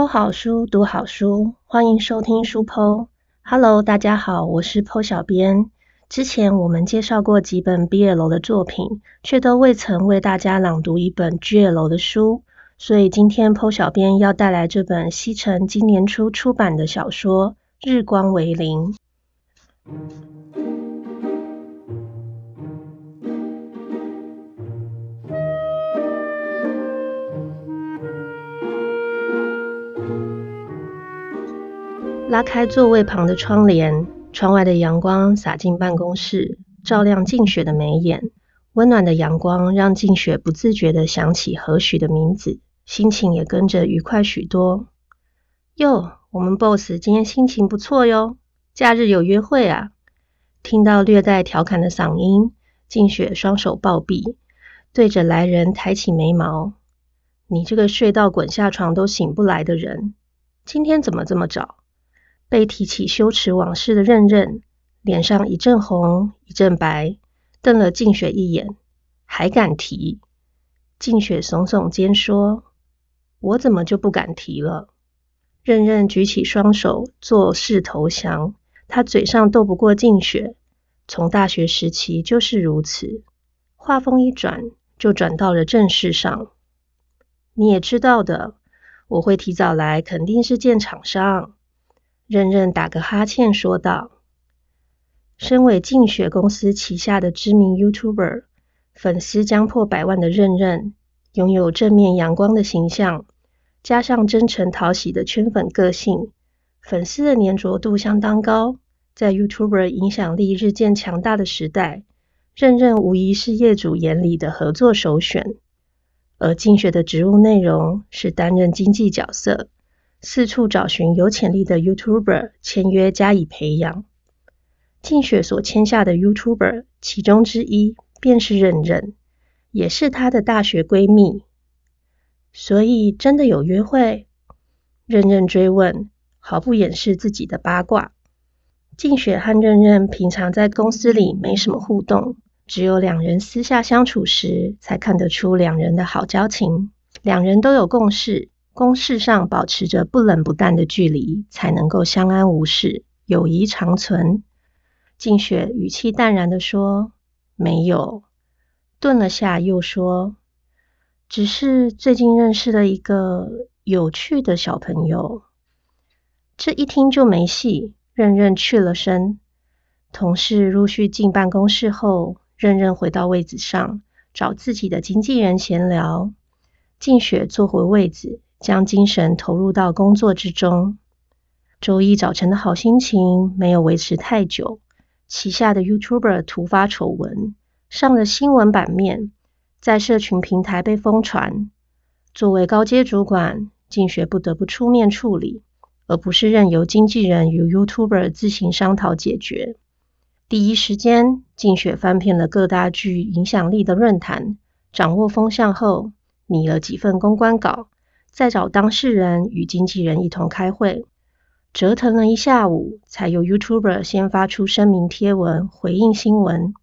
剖好书，读好书，欢迎收听书剖。Hello，大家好，我是剖小编。之前我们介绍过几本 BL 的作品，却都未曾为大家朗读一本 GL 的书，所以今天剖小编要带来这本西城今年初出版的小说《日光为零》。拉开座位旁的窗帘，窗外的阳光洒进办公室，照亮静雪的眉眼。温暖的阳光让静雪不自觉地想起何许的名字，心情也跟着愉快许多。哟，我们 boss 今天心情不错哟，假日有约会啊！听到略带调侃的嗓音，静雪双手抱臂，对着来人抬起眉毛：“你这个睡到滚下床都醒不来的人，今天怎么这么早？”被提起羞耻往事的任任，脸上一阵红一阵白，瞪了静雪一眼，还敢提？静雪耸耸肩说：“我怎么就不敢提了？”任任举起双手作势投降，他嘴上斗不过静雪，从大学时期就是如此。话锋一转，就转到了正事上。你也知道的，我会提早来，肯定是见厂商。任任打个哈欠说道：“身为静雪公司旗下的知名 YouTuber，粉丝将破百万的任任，拥有正面阳光的形象，加上真诚讨喜的圈粉个性，粉丝的粘着度相当高。在 YouTuber 影响力日渐强大的时代，任任无疑是业主眼里的合作首选。而静雪的职务内容是担任经纪角色。”四处找寻有潜力的 YouTuber 签约加以培养。静雪所签下的 YouTuber 其中之一便是任任，也是她的大学闺蜜。所以真的有约会？任任追问，毫不掩饰自己的八卦。静雪和任任平常在公司里没什么互动，只有两人私下相处时才看得出两人的好交情。两人都有共识。公事上保持着不冷不淡的距离，才能够相安无事，友谊长存。静雪语气淡然的说：“没有。”顿了下，又说：“只是最近认识了一个有趣的小朋友。”这一听就没戏。任任去了身，同事陆续进办公室后，任任回到位子上，找自己的经纪人闲聊。静雪坐回位子。将精神投入到工作之中。周一早晨的好心情没有维持太久，旗下的 YouTuber 突发丑闻，上了新闻版面，在社群平台被疯传。作为高阶主管，静雪不得不出面处理，而不是任由经纪人与 YouTuber 自行商讨解决。第一时间，静雪翻遍了各大具影响力的论坛，掌握风向后，拟了几份公关稿。再找当事人与经纪人一同开会，折腾了一下午，才由 YouTuber 先发出声明贴文回应新闻，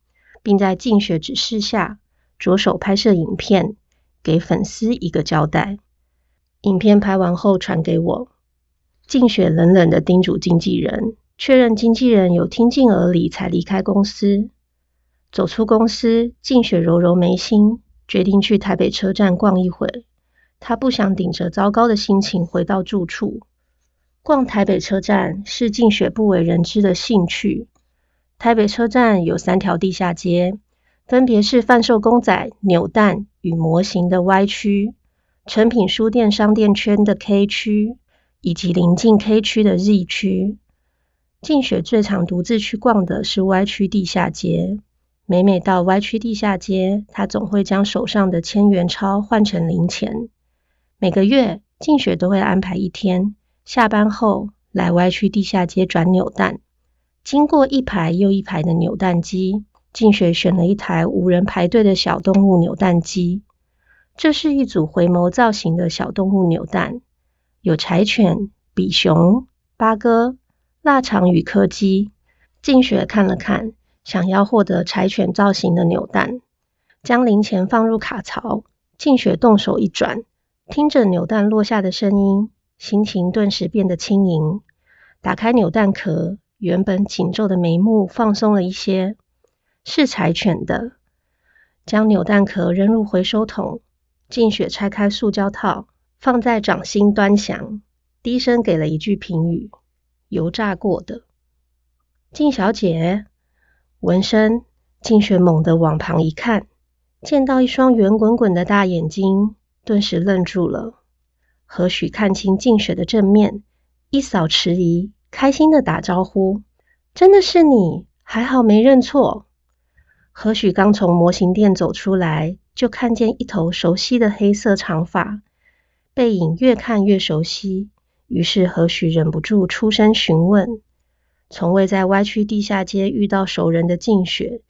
并在静雪指示下着手拍摄影片，给粉丝一个交代。影片拍完后传给我，静雪冷冷的叮嘱经纪人，确认经纪人有听进耳里，才离开公司。走出公司，静雪揉揉眉心，决定去台北车站逛一会。他不想顶着糟糕的心情回到住处。逛台北车站是静雪不为人知的兴趣。台北车站有三条地下街，分别是贩售公仔、扭蛋与模型的 Y 区、成品书店商店圈的 K 区，以及临近 K 区的 Z 区。静雪最常独自去逛的是 Y 区地下街。每每到 Y 区地下街，她总会将手上的千元钞换成零钱。每个月，静雪都会安排一天下班后来歪区地下街转扭蛋。经过一排又一排的扭蛋机，静雪选了一台无人排队的小动物扭蛋机。这是一组回眸造型的小动物扭蛋，有柴犬、比熊、八哥、腊肠与柯基。静雪看了看，想要获得柴犬造型的扭蛋，将零钱放入卡槽。静雪动手一转。听着扭蛋落下的声音，心情顿时变得轻盈。打开扭蛋壳，原本紧皱的眉目放松了一些，是柴犬的。将扭蛋壳扔入回收桶，静雪拆开塑胶套，放在掌心端详，低声给了一句评语：“油炸过的。”静小姐，闻声，静雪猛地往旁一看，见到一双圆滚滚的大眼睛，顿时愣住了。何许看清静雪的正面，一扫迟疑，开心的打招呼：“真的是你，还好没认错。”何许刚从模型店走出来，就看见一头熟悉的黑色长发，背影越看越熟悉，于是何许忍不住出声询问。从未在歪曲地下街遇到熟人的静雪，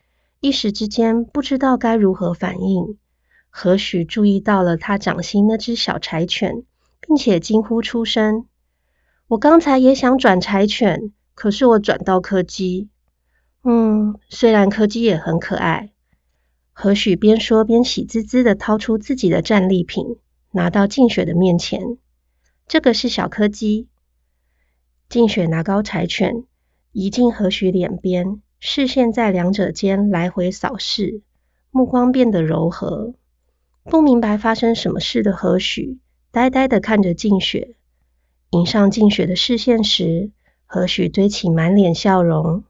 一时之间不知道该如何反应。何许注意到了他掌心那只小柴犬，并且惊呼出声：“我刚才也想转柴犬，可是我转到柯基。嗯，虽然柯基也很可爱。”何许边说边喜滋滋的掏出自己的战利品，拿到静雪的面前：“这个是小柯基。”静雪拿高柴犬。移进何许脸边，视线在两者间来回扫视，目光变得柔和。不明白发生什么事的何许，呆呆的看着静雪。迎上静雪的视线时，何许堆起满脸笑容，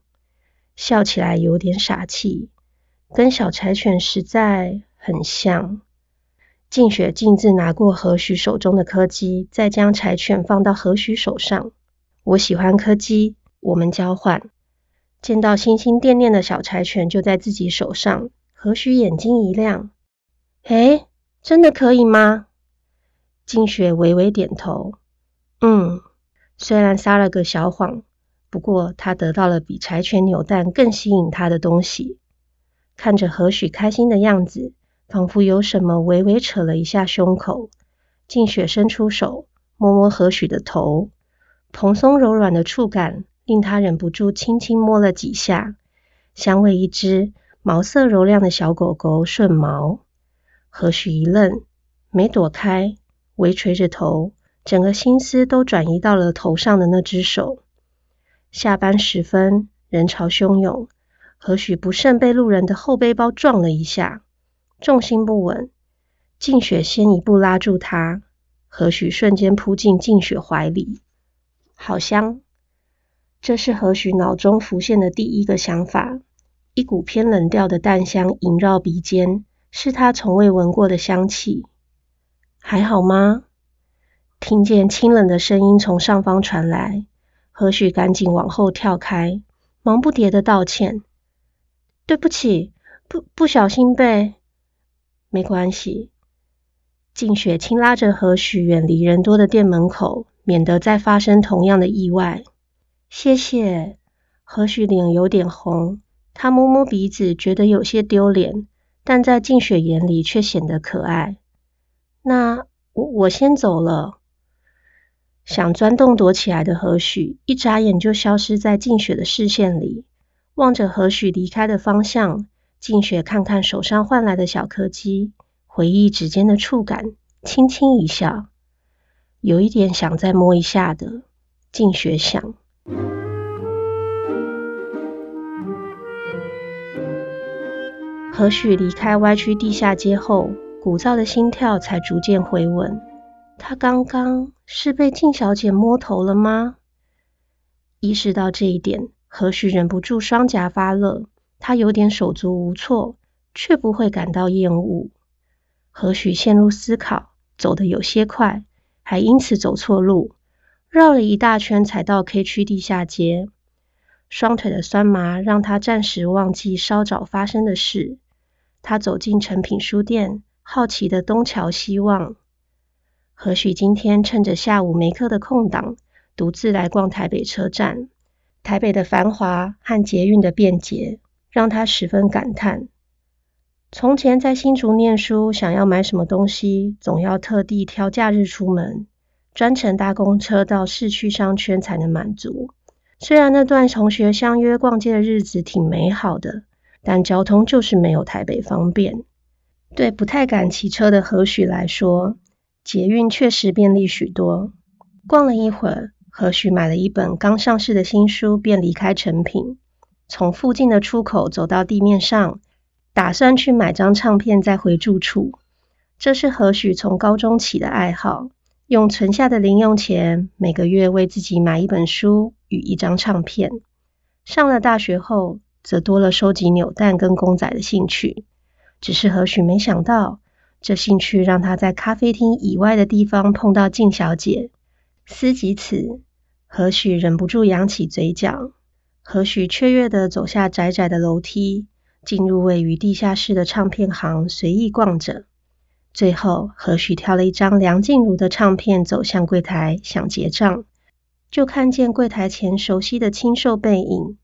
笑起来有点傻气，跟小柴犬实在很像。静雪径自拿过何许手中的柯基，再将柴犬放到何许手上。我喜欢柯基。我们交换，见到心心念念的小柴犬就在自己手上，何许眼睛一亮？诶，真的可以吗？静雪微微点头。嗯，虽然撒了个小谎，不过他得到了比柴犬扭蛋更吸引他的东西。看着何许开心的样子，仿佛有什么微微扯了一下胸口。静雪伸出手摸摸何许的头，蓬松柔软的触感。令他忍不住轻轻摸了几下，香味一只毛色柔亮的小狗狗顺毛。何许一愣，没躲开，微垂着头，整个心思都转移到了头上的那只手。下班时分，人潮汹涌，何许不慎被路人的后背包撞了一下，重心不稳。静雪先一步拉住他，何许瞬间扑进静雪怀里，好香。这是何许脑中浮现的第一个想法，一股偏冷调的淡香萦绕鼻尖，是他从未闻过的香气。还好吗？听见清冷的声音从上方传来，何许赶紧往后跳开，忙不迭的道歉：“对不起，不不小心被……没关系。”静雪轻拉着何许远离人多的店门口，免得再发生同样的意外。谢谢，何许脸有点红，他摸摸鼻子，觉得有些丢脸，但在静雪眼里却显得可爱。那我我先走了。想钻洞躲起来的何许，一眨眼就消失在静雪的视线里。望着何许离开的方向，静雪看看手上换来的小柯基，回忆指尖的触感，轻轻一笑，有一点想再摸一下的。静雪想。何许离开歪曲地下街后，鼓噪的心跳才逐渐回稳。他刚刚是被静小姐摸头了吗？意识到这一点，何许忍不住双颊发热。他有点手足无措，却不会感到厌恶。何许陷入思考，走得有些快，还因此走错路。绕了一大圈才到 K 区地下街，双腿的酸麻让他暂时忘记稍早发生的事。他走进诚品书店，好奇的东瞧西望。何许今天趁着下午没课的空档，独自来逛台北车站。台北的繁华和捷运的便捷，让他十分感叹。从前在新竹念书，想要买什么东西，总要特地挑假日出门。专程搭公车到市区商圈才能满足。虽然那段同学相约逛街的日子挺美好的，但交通就是没有台北方便。对不太敢骑车的何许来说，捷运确实便利许多。逛了一会儿，何许买了一本刚上市的新书，便离开成品，从附近的出口走到地面上，打算去买张唱片再回住处。这是何许从高中起的爱好，用存下的零用钱，每个月为自己买一本书与一张唱片。上了大学后，则多了收集扭蛋跟公仔的兴趣。只是何许没想到，这兴趣让他在咖啡厅以外的地方碰到静小姐。思及此，何许忍不住扬起嘴角。何许雀跃地走下窄窄的楼梯，进入位于地下室的唱片行，随意逛着。最后，何许挑了一张梁静茹的唱片，走向柜台想结账，就看见柜台前熟悉的清瘦背影。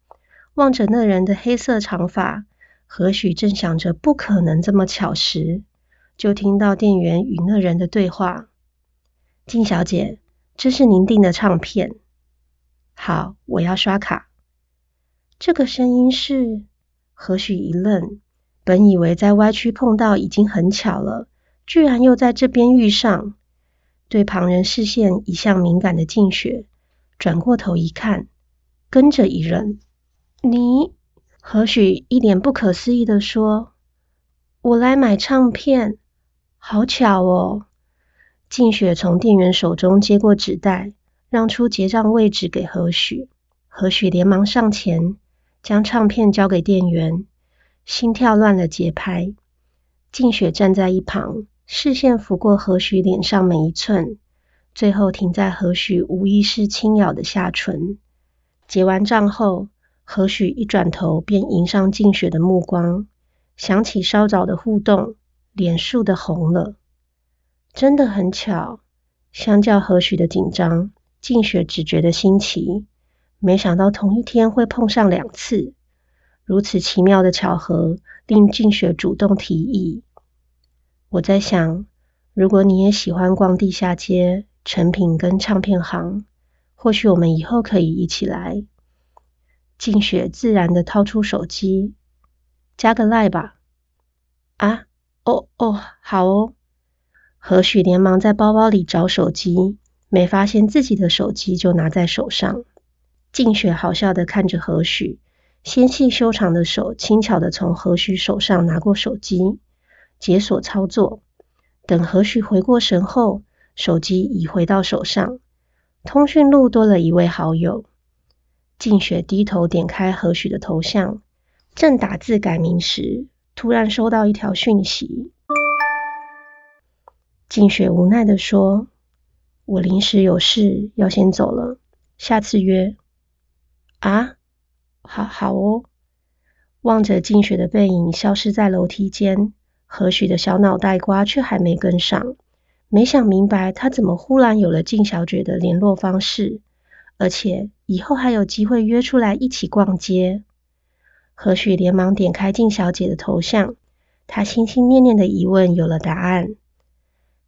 望着那人的黑色长发，何许正想着不可能这么巧时，就听到店员与那人的对话：“金小姐。”这是您订的唱片，好，我要刷卡。这个声音是何许一愣，本以为在歪曲碰到已经很巧了，居然又在这边遇上。对旁人视线一向敏感的静雪，转过头一看，跟着一愣。你何许一脸不可思议的说：“我来买唱片，好巧哦。”静雪从店员手中接过纸袋，让出结账位置给何许。何许连忙上前，将唱片交给店员，心跳乱了节拍。静雪站在一旁，视线拂过何许脸上每一寸，最后停在何许无意识轻咬的下唇。结完账后，何许一转头便迎上静雪的目光，想起稍早的互动，脸倏地红了。真的很巧，相较何许的紧张，静雪只觉得新奇。没想到同一天会碰上两次，如此奇妙的巧合，令静雪主动提议。我在想，如果你也喜欢逛地下街、成品跟唱片行，或许我们以后可以一起来。静雪自然的掏出手机，加个赖吧。啊，哦哦，好哦。何许连忙在包包里找手机，没发现自己的手机，就拿在手上。静雪好笑的看着何许，纤细修长的手轻巧的从何许手上拿过手机，解锁操作。等何许回过神后，手机已回到手上，通讯录多了一位好友。静雪低头点开何许的头像，正打字改名时，突然收到一条讯息。静雪无奈的说：“我临时有事要先走了，下次约。”啊，好好哦。望着静雪的背影消失在楼梯间，何许的小脑袋瓜却还没跟上，没想明白他怎么忽然有了静小姐的联络方式，而且以后还有机会约出来一起逛街。何许连忙点开静小姐的头像，他心心念念的疑问有了答案。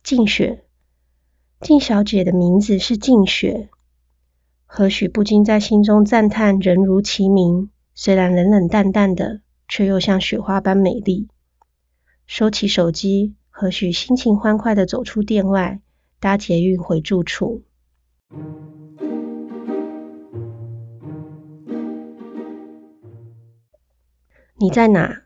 静雪，静小姐的名字是静雪。何许不禁在心中赞叹：人如其名，虽然冷冷淡淡的，却又像雪花般美丽。收起手机，何许心情欢快的走出店外，搭捷运回住处。你在哪？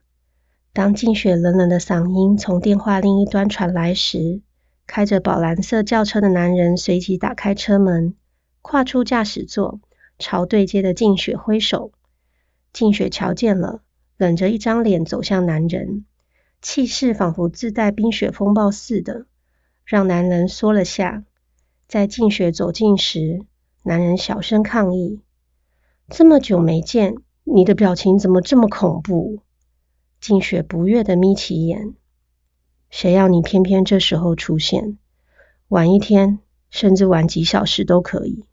当静雪冷冷的嗓音从电话另一端传来时，开着宝蓝色轿车的男人随即打开车门，跨出驾驶座，朝对接的静雪挥手。静雪瞧见了，冷着一张脸走向男人，气势仿佛自带冰雪风暴似的，让男人缩了下。在静雪走近时，男人小声抗议：“这么久没见，你的表情怎么这么恐怖？”静雪不悦的眯起眼。谁要你偏偏这时候出现？晚一天，甚至晚几小时都可以。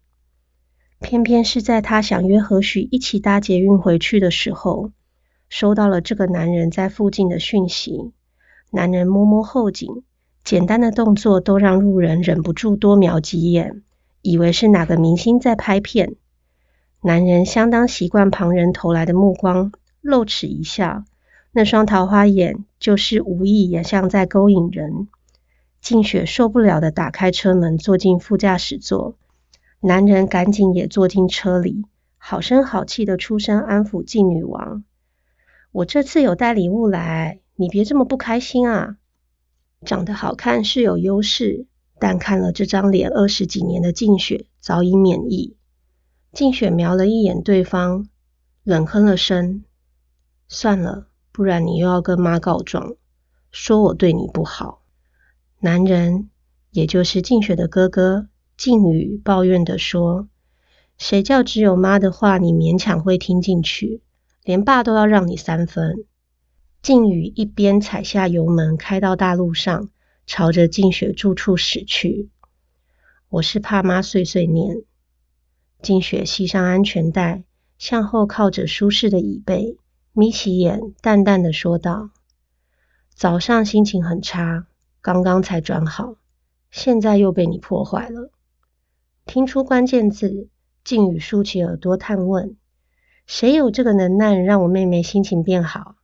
偏偏是在他想约何许一起搭捷运回去的时候，收到了这个男人在附近的讯息。男人摸摸后颈，简单的动作都让路人忍不住多瞄几眼，以为是哪个明星在拍片。男人相当习惯旁人投来的目光，露齿一笑。那双桃花眼，就是无意也像在勾引人。静雪受不了的打开车门，坐进副驾驶座，男人赶紧也坐进车里，好声好气的出声安抚静女王：“我这次有带礼物来，你别这么不开心啊！长得好看是有优势，但看了这张脸二十几年的静雪早已免疫。”静雪瞄了一眼对方，冷哼了声：“算了，不然你又要跟妈告状，说我对你不好。”男人，也就是静雪的哥哥静宇，抱怨的说：“谁叫只有妈的话你勉强会听进去，连爸都要让你三分。”静宇一边踩下油门，开到大路上，朝着静雪住处驶去。我是怕妈碎碎念。静雪系上安全带，向后靠着舒适的椅背，眯起眼，淡淡的说道：“早上心情很差。”刚刚才转好，现在又被你破坏了。听出关键字，静宇竖起耳朵探问：“谁有这个能耐让我妹妹心情变好？”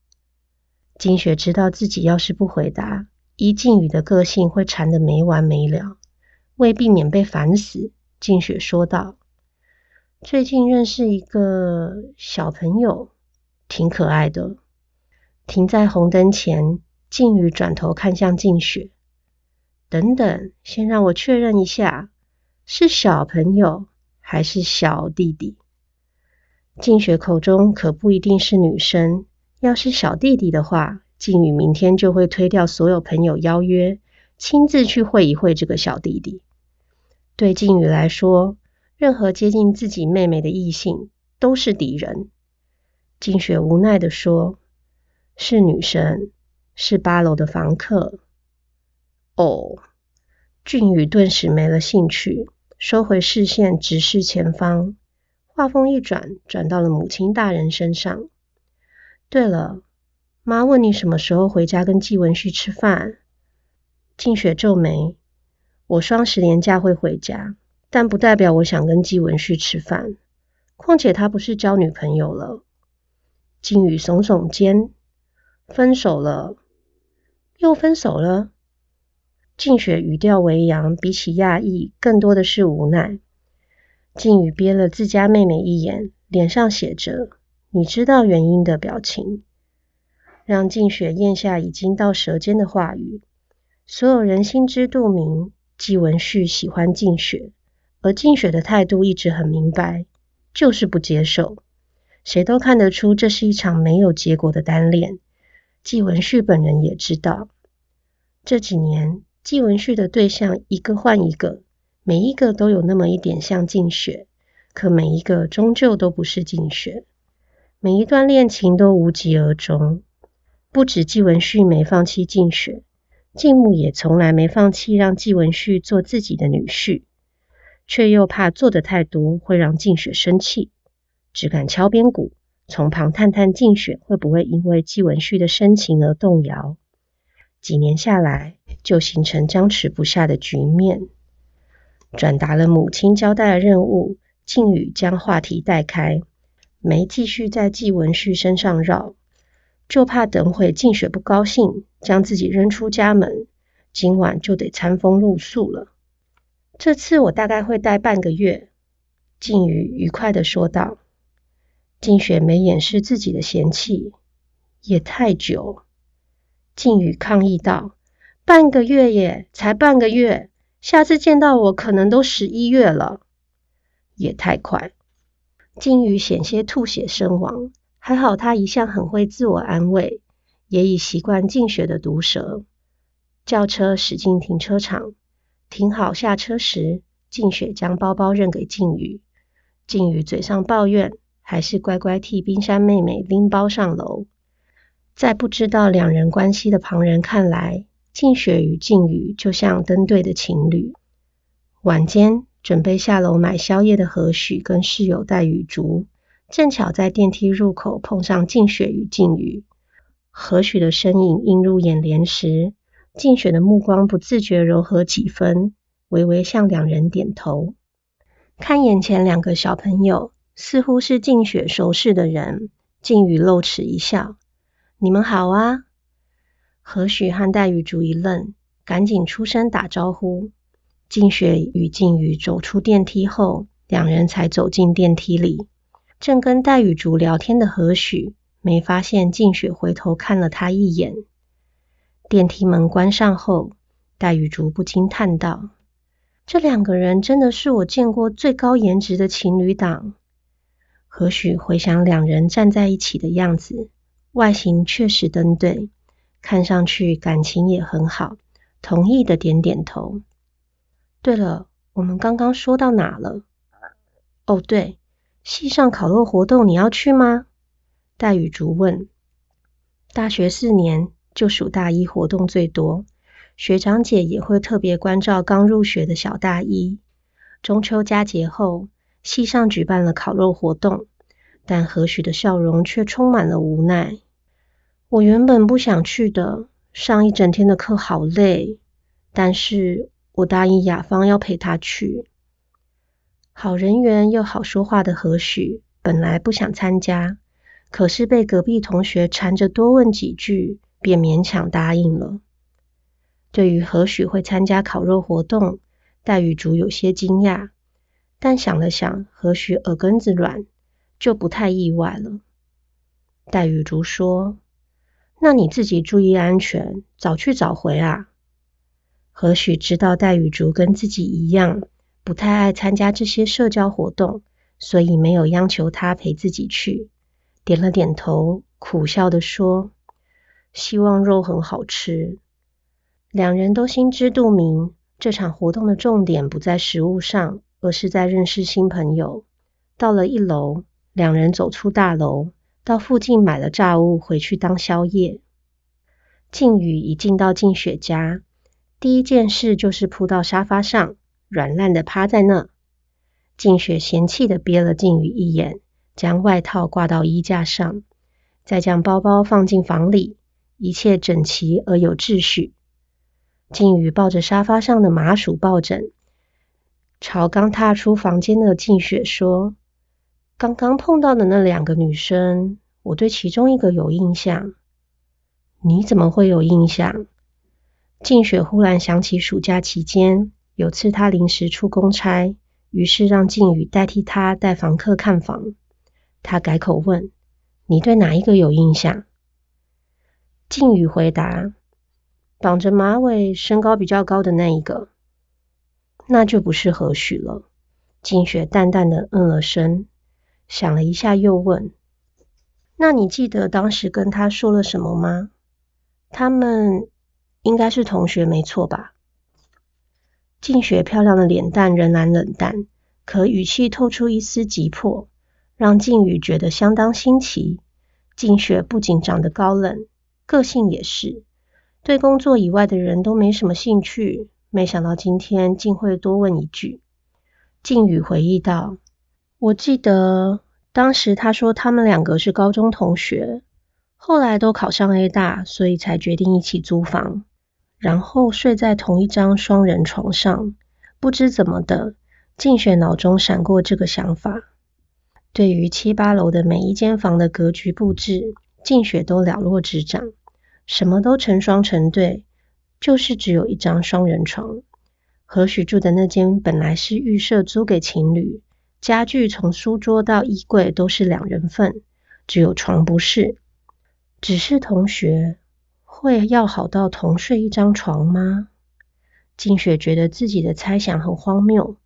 金雪知道自己要是不回答，依静宇的个性会缠得没完没了。为避免被烦死，静雪说道：“最近认识一个小朋友，挺可爱的。”停在红灯前。静宇转头看向静雪，等等，先让我确认一下，是小朋友还是小弟弟？静雪口中可不一定是女生，要是小弟弟的话，静宇明天就会推掉所有朋友邀约，亲自去会一会这个小弟弟。对静宇来说，任何接近自己妹妹的异性都是敌人。静雪无奈的说：“是女生。”是八楼的房客。哦，俊宇顿时没了兴趣，收回视线，直视前方。话锋一转，转到了母亲大人身上。对了，妈问你什么时候回家跟季文旭吃饭？静雪皱眉：我双十连假会回家，但不代表我想跟季文旭吃饭。况且他不是交女朋友了。静宇耸耸肩：分手了。又分手了。静雪语调微扬，比起讶异，更多的是无奈。静宇瞥了自家妹妹一眼，脸上写着“你知道原因”的表情，让静雪咽下已经到舌尖的话语。所有人心知肚明，季文旭喜欢静雪，而静雪的态度一直很明白，就是不接受。谁都看得出，这是一场没有结果的单恋。季文旭本人也知道。这几年，季文旭的对象一个换一个，每一个都有那么一点像静雪，可每一个终究都不是静雪。每一段恋情都无疾而终。不止季文旭没放弃静雪，静木也从来没放弃让季文旭做自己的女婿，却又怕做的太多会让静雪生气，只敢敲边鼓，从旁探探静雪会不会因为季文旭的深情而动摇。几年下来，就形成僵持不下的局面。转达了母亲交代的任务，靖宇将话题带开，没继续在季文旭身上绕，就怕等会静雪不高兴，将自己扔出家门，今晚就得餐风露宿了。这次我大概会待半个月。靖宇愉快的说道。静雪没掩饰自己的嫌弃，也太久。靖宇抗议道：“半个月耶，才半个月，下次见到我可能都十一月了，也太快。”靖宇险些吐血身亡，还好他一向很会自我安慰，也已习惯静雪的毒舌。轿车驶进停车场，停好下车时，静雪将包包扔给靖宇。靖宇嘴上抱怨，还是乖乖替冰山妹妹拎包上楼。在不知道两人关系的旁人看来，静雪与静宇就像登对的情侣。晚间准备下楼买宵夜的何许跟室友戴雨竹，正巧在电梯入口碰上静雪与静宇。何许的身影映入眼帘时，静雪的目光不自觉柔和几分，微微向两人点头。看眼前两个小朋友，似乎是静雪熟识的人，静宇露齿一笑。你们好啊！何许和黛玉竹一愣，赶紧出声打招呼。静雪与静宇走出电梯后，两人才走进电梯里。正跟戴雨竹聊天的何许，没发现静雪回头看了他一眼。电梯门关上后，戴雨竹不禁叹道：“这两个人真的是我见过最高颜值的情侣档。”何许回想两人站在一起的样子，外形确实登对，看上去感情也很好，同意的点点头。对了，我们刚刚说到哪了？哦，对，系上烤肉活动你要去吗？戴雨竹问。大学四年就属大一活动最多，学长姐也会特别关照刚入学的小大一。中秋佳节后。系上举办了烤肉活动，但何许的笑容却充满了无奈。我原本不想去的，上一整天的课好累，但是我答应雅芳要陪她去。好人缘又好说话的何许，本来不想参加，可是被隔壁同学缠着多问几句，便勉强答应了。对于何许会参加烤肉活动，戴雨竹有些惊讶。但想了想，何许耳根子软，就不太意外了。戴雨竹说：“那你自己注意安全，早去早回啊。”何许知道戴雨竹跟自己一样，不太爱参加这些社交活动，所以没有央求他陪自己去，点了点头，苦笑的说：“希望肉很好吃。”两人都心知肚明，这场活动的重点不在食物上。而是在认识新朋友。到了一楼，两人走出大楼，到附近买了炸物回去当宵夜。靖宇一进到静雪家，第一件事就是扑到沙发上，软烂的趴在那。静雪嫌弃的瞥了静宇一眼，将外套挂到衣架上，再将包包放进房里，一切整齐而有秩序。静宇抱着沙发上的麻薯抱枕。朝刚踏出房间的静雪说：“刚刚碰到的那两个女生，我对其中一个有印象。你怎么会有印象？”静雪忽然想起暑假期间有次她临时出公差，于是让静宇代替她带房客看房。她改口问：“你对哪一个有印象？”静宇回答：“绑着马尾、身高比较高的那一个。”那就不是何许了。静雪淡淡的嗯了声，想了一下，又问：“那你记得当时跟他说了什么吗？他们应该是同学，没错吧？”静雪漂亮的脸蛋仍然冷淡，可语气透出一丝急迫，让静宇觉得相当新奇。静雪不仅长得高冷，个性也是，对工作以外的人都没什么兴趣。没想到今天竟会多问一句。静宇回忆道：“我记得当时他说他们两个是高中同学，后来都考上 A 大，所以才决定一起租房，然后睡在同一张双人床上。不知怎么的，静雪脑中闪过这个想法。对于七八楼的每一间房的格局布置，静雪都了若指掌，什么都成双成对。”就是只有一张双人床。何许住的那间本来是预设租给情侣，家具从书桌到衣柜都是两人份，只有床不是。只是同学会要好到同睡一张床吗？静雪觉得自己的猜想很荒谬，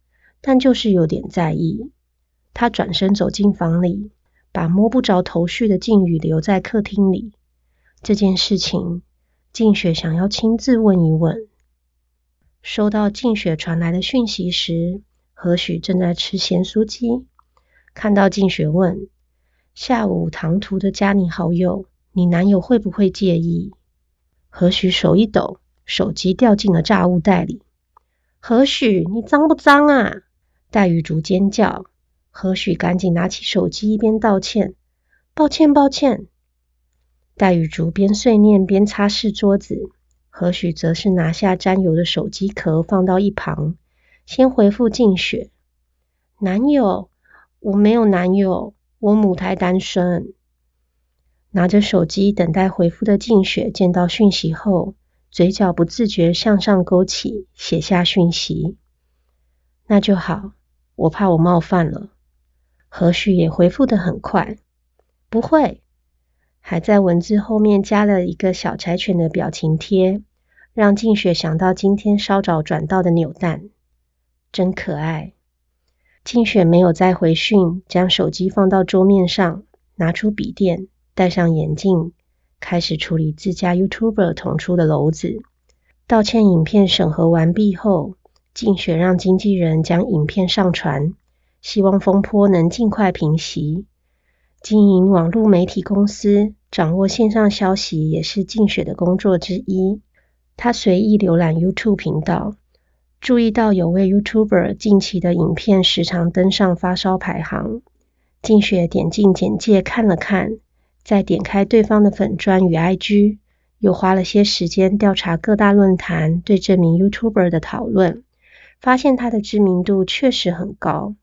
但就是有点在意。她转身走进房里，把摸不着头绪的静宇留在客厅里。这件事情。静雪想要亲自问一问。收到静雪传来的讯息时，何许正在吃咸酥鸡。看到静雪问：“下午唐突的加你好友，你男友会不会介意？”何许手一抖，手机掉进了炸物袋里。何许，你脏不脏啊？戴玉竹尖叫。何许赶紧拿起手机，一边道歉：“抱歉，抱歉。”戴雨竹边碎念边擦拭桌子，何许则是拿下沾油的手机壳放到一旁，先回复静雪：“男友，我没有男友，我母胎单身。”拿着手机等待回复的静雪见到讯息后，嘴角不自觉向上勾起，写下讯息：“那就好，我怕我冒犯了。何许也回复的很快，不会，还在文字后面加了一个小柴犬的表情贴，让静雪想到今天稍早转到的扭蛋，真可爱。静雪没有再回讯，将手机放到桌面上，拿出笔电，戴上眼镜，开始处理自家 YouTuber 捅出的篓子。道歉影片审核完毕后，静雪让经纪人将影片上传。希望风波能尽快平息。经营网络媒体公司，掌握线上消息也是静雪的工作之一。他随意浏览 YouTube 频道，注意到有位 YouTuber 近期的影片时常登上发烧排行。静雪点进简介看了看，再点开对方的粉砖与 IG，又花了些时间调查各大论坛对这名 YouTuber 的讨论，发现他的知名度确实很高。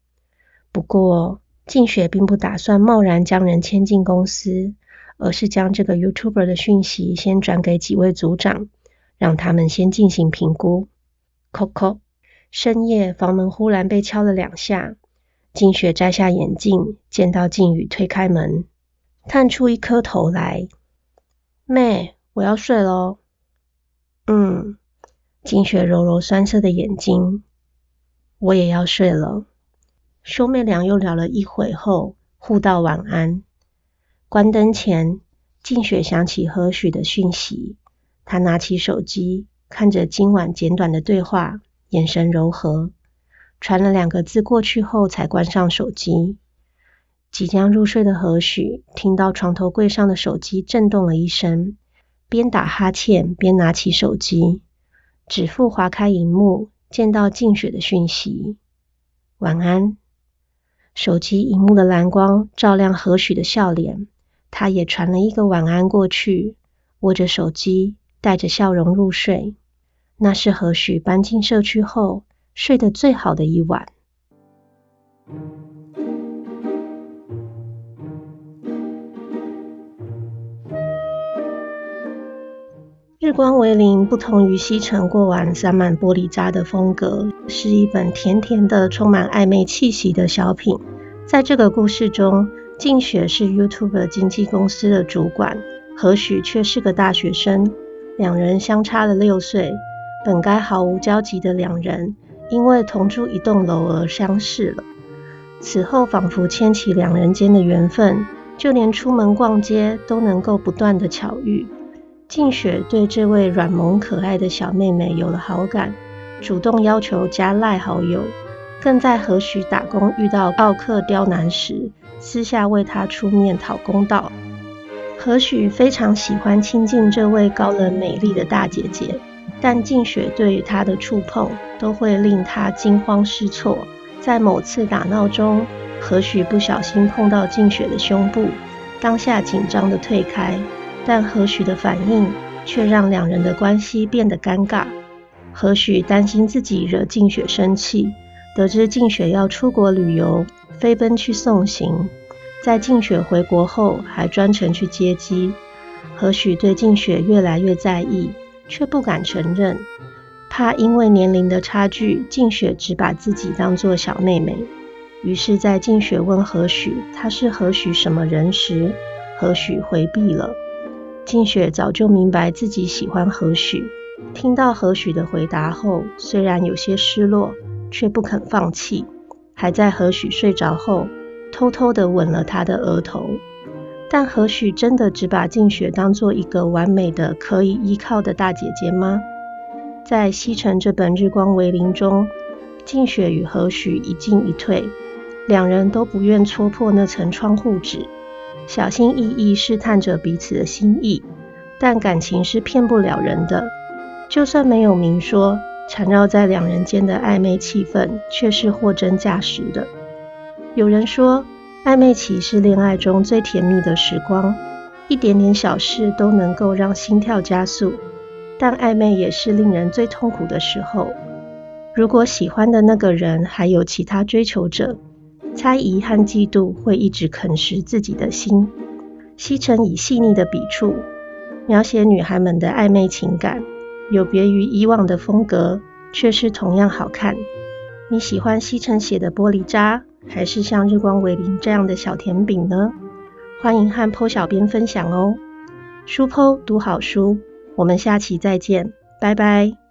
不过，静雪并不打算贸然将人牵进公司，而是将这个 YouTuber 的讯息先转给几位组长，让他们先进行评估。Coco，深夜房门忽然被敲了两下，金雪摘下眼镜，见到靖宇推开门，探出一颗头来：“妹，我要睡喽。”嗯，金雪揉揉酸涩的眼睛：“我也要睡了。”兄妹俩又聊了一会后，互道晚安。关灯前，静雪想起何许的讯息，她拿起手机，看着今晚简短的对话，眼神柔和，传了两个字过去后，才关上手机。即将入睡的何许，听到床头柜上的手机震动了一声，边打哈欠边拿起手机，指腹划开荧幕，见到静雪的讯息：晚安。手机荧幕的蓝光照亮何许的笑脸，他也传了一个晚安过去，握着手机，带着笑容入睡。那是何许搬进社区后睡得最好的一晚。日光为零，不同于西城过往散满玻璃渣的风格，是一本甜甜的、充满暧昧气息的小品。在这个故事中，静雪是 YouTube 经纪公司的主管，何许却是个大学生。两人相差了六岁，本该毫无交集的两人，因为同住一栋楼而相识了。此后，仿佛牵起两人间的缘分，就连出门逛街都能够不断的巧遇。静雪对这位软萌可爱的小妹妹有了好感，主动要求加赖好友，更在何许打工遇到奥克刁难时，私下为他出面讨公道。何许非常喜欢亲近这位高冷美丽的大姐姐，但静雪对于她的触碰都会令她惊慌失措。在某次打闹中，何许不小心碰到静雪的胸部，当下紧张的退开。但何许的反应却让两人的关系变得尴尬。何许担心自己惹静雪生气，得知静雪要出国旅游，飞奔去送行。在静雪回国后，还专程去接机。何许对静雪越来越在意，却不敢承认，怕因为年龄的差距，静雪只把自己当作小妹妹。于是，在静雪问何许他是何许什么人时，何许回避了。静雪早就明白自己喜欢何许，听到何许的回答后，虽然有些失落，却不肯放弃，还在何许睡着后，偷偷的吻了他的额头。但何许真的只把静雪当做一个完美的可以依靠的大姐姐吗？在西城这本日光为林中，静雪与何许一进一退，两人都不愿戳破那层窗户纸。小心翼翼试探着彼此的心意，但感情是骗不了人的。就算没有明说，缠绕在两人间的暧昧气氛却是货真价实的。有人说，暧昧期是恋爱中最甜蜜的时光，一点点小事都能够让心跳加速。但暧昧也是令人最痛苦的时候。如果喜欢的那个人还有其他追求者，猜疑和嫉妒会一直啃食自己的心。西城以细腻的笔触描写女孩们的暧昧情感，有别于以往的风格，却是同样好看。你喜欢吸尘写的玻璃渣，还是像日光维林这样的小甜饼呢？欢迎和 PO 小编分享哦。书 PO 读好书，我们下期再见，拜拜。